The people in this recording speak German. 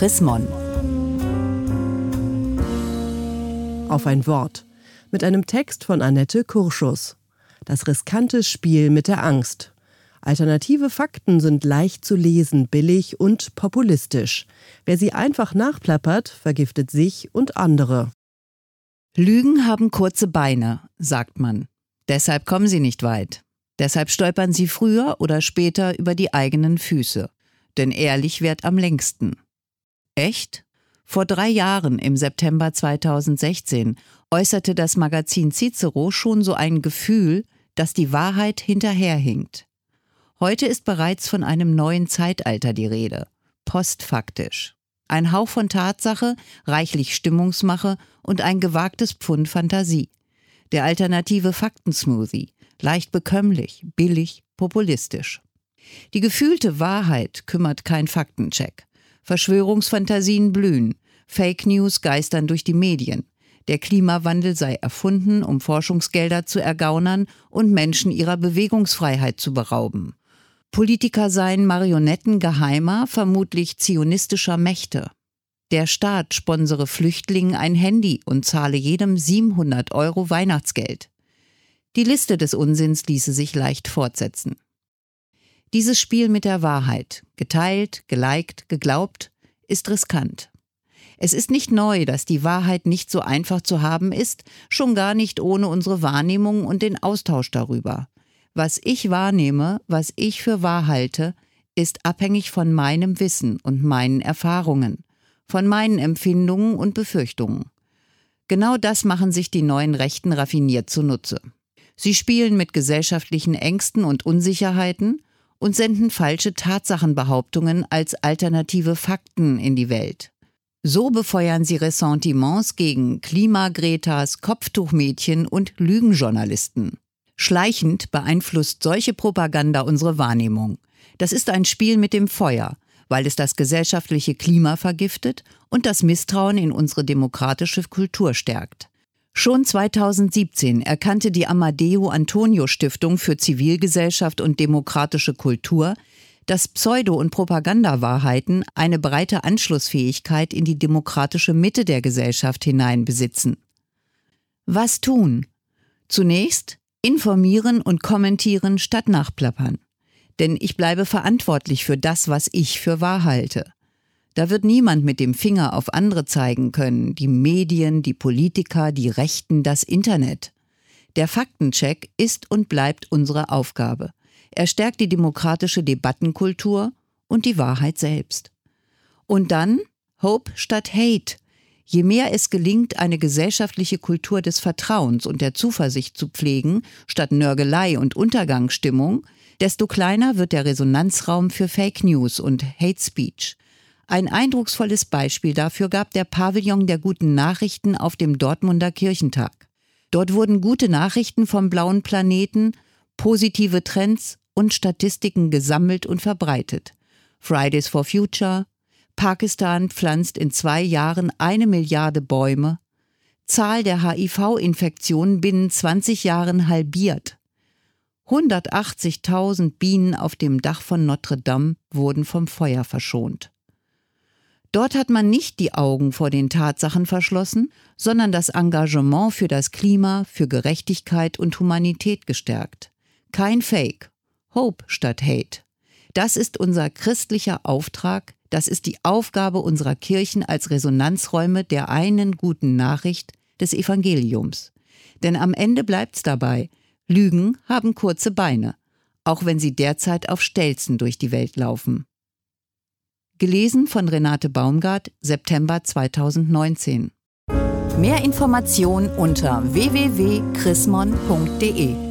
Chris Mon. Auf ein Wort. Mit einem Text von Annette Kurschus. Das riskante Spiel mit der Angst. Alternative Fakten sind leicht zu lesen, billig und populistisch. Wer sie einfach nachplappert, vergiftet sich und andere. Lügen haben kurze Beine, sagt man. Deshalb kommen sie nicht weit. Deshalb stolpern sie früher oder später über die eigenen Füße. Denn ehrlich währt am längsten. Echt? Vor drei Jahren, im September 2016, äußerte das Magazin Cicero schon so ein Gefühl, dass die Wahrheit hinterherhinkt. Heute ist bereits von einem neuen Zeitalter die Rede. Postfaktisch. Ein Hauch von Tatsache, reichlich Stimmungsmache und ein gewagtes Pfund Fantasie. Der alternative Faktensmoothie. Leicht bekömmlich, billig, populistisch. Die gefühlte Wahrheit kümmert kein Faktencheck. Verschwörungsfantasien blühen. Fake News geistern durch die Medien. Der Klimawandel sei erfunden, um Forschungsgelder zu ergaunern und Menschen ihrer Bewegungsfreiheit zu berauben. Politiker seien Marionetten geheimer, vermutlich zionistischer Mächte. Der Staat sponsere Flüchtlingen ein Handy und zahle jedem 700 Euro Weihnachtsgeld. Die Liste des Unsinns ließe sich leicht fortsetzen. Dieses Spiel mit der Wahrheit, geteilt, geliked, geglaubt, ist riskant. Es ist nicht neu, dass die Wahrheit nicht so einfach zu haben ist, schon gar nicht ohne unsere Wahrnehmung und den Austausch darüber. Was ich wahrnehme, was ich für wahr halte, ist abhängig von meinem Wissen und meinen Erfahrungen, von meinen Empfindungen und Befürchtungen. Genau das machen sich die neuen Rechten raffiniert zunutze. Sie spielen mit gesellschaftlichen Ängsten und Unsicherheiten und senden falsche Tatsachenbehauptungen als alternative Fakten in die Welt. So befeuern sie Ressentiments gegen Klimagretas, Kopftuchmädchen und Lügenjournalisten. Schleichend beeinflusst solche Propaganda unsere Wahrnehmung. Das ist ein Spiel mit dem Feuer, weil es das gesellschaftliche Klima vergiftet und das Misstrauen in unsere demokratische Kultur stärkt. Schon 2017 erkannte die Amadeo Antonio Stiftung für Zivilgesellschaft und demokratische Kultur, dass Pseudo- und Propagandawahrheiten eine breite Anschlussfähigkeit in die demokratische Mitte der Gesellschaft hinein besitzen. Was tun? Zunächst Informieren und kommentieren statt nachplappern. Denn ich bleibe verantwortlich für das, was ich für wahr halte. Da wird niemand mit dem Finger auf andere zeigen können, die Medien, die Politiker, die Rechten, das Internet. Der Faktencheck ist und bleibt unsere Aufgabe. Er stärkt die demokratische Debattenkultur und die Wahrheit selbst. Und dann Hope statt Hate, Je mehr es gelingt, eine gesellschaftliche Kultur des Vertrauens und der Zuversicht zu pflegen, statt Nörgelei und Untergangsstimmung, desto kleiner wird der Resonanzraum für Fake News und Hate Speech. Ein eindrucksvolles Beispiel dafür gab der Pavillon der guten Nachrichten auf dem Dortmunder Kirchentag. Dort wurden gute Nachrichten vom blauen Planeten, positive Trends und Statistiken gesammelt und verbreitet. Fridays for Future, Pakistan pflanzt in zwei Jahren eine Milliarde Bäume. Zahl der HIV-Infektionen binnen 20 Jahren halbiert. 180.000 Bienen auf dem Dach von Notre Dame wurden vom Feuer verschont. Dort hat man nicht die Augen vor den Tatsachen verschlossen, sondern das Engagement für das Klima, für Gerechtigkeit und Humanität gestärkt. Kein Fake. Hope statt Hate. Das ist unser christlicher Auftrag, das ist die Aufgabe unserer Kirchen als Resonanzräume der einen guten Nachricht des Evangeliums. Denn am Ende bleibt's dabei, Lügen haben kurze Beine, auch wenn sie derzeit auf Stelzen durch die Welt laufen. Gelesen von Renate Baumgart, September 2019. Mehr Informationen unter www.chrismon.de